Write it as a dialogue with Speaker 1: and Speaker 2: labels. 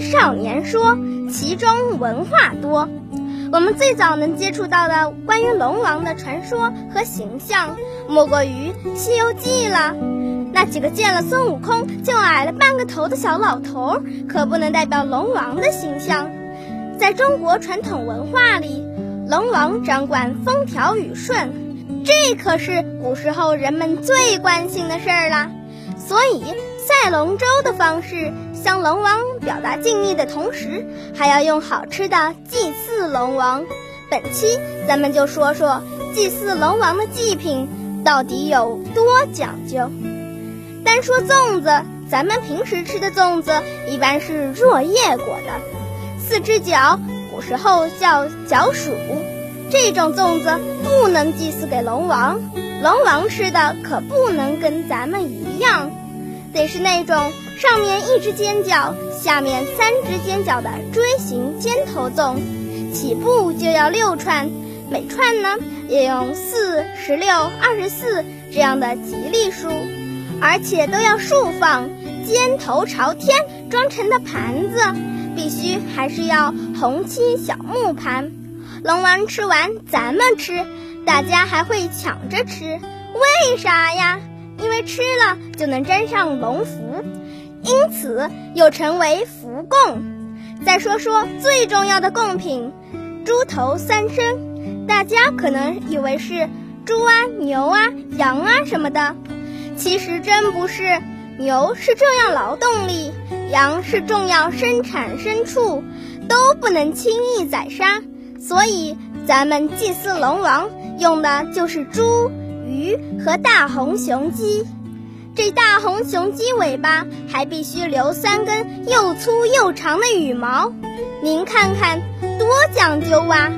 Speaker 1: 少年说，其中文化多。我们最早能接触到的关于龙王的传说和形象，莫过于《西游记》了。那几个见了孙悟空就矮了半个头的小老头，可不能代表龙王的形象。在中国传统文化里，龙王掌管风调雨顺，这可是古时候人们最关心的事儿了。所以赛龙舟的方式。向龙王表达敬意的同时，还要用好吃的祭祀龙王。本期咱们就说说祭祀龙王的祭品到底有多讲究。单说粽子，咱们平时吃的粽子一般是箬叶裹的，四只脚，古时候叫脚黍。这种粽子不能祭祀给龙王，龙王吃的可不能跟咱们一样。得是那种上面一只尖角，下面三只尖角的锥形尖头粽，起步就要六串，每串呢也用四、十六、二十四这样的吉利数，而且都要竖放，尖头朝天，装成的盘子必须还是要红漆小木盘。龙王吃完，咱们吃，大家还会抢着吃，为啥呀？因为吃了就能沾上龙福，因此又称为福贡。再说说最重要的贡品，猪头三牲。大家可能以为是猪啊、牛啊、羊啊什么的，其实真不是。牛是重要劳动力，羊是重要生产牲畜，都不能轻易宰杀。所以咱们祭祀龙王用的就是猪。鱼和大红雄鸡，这大红雄鸡尾巴还必须留三根又粗又长的羽毛，您看看多讲究啊！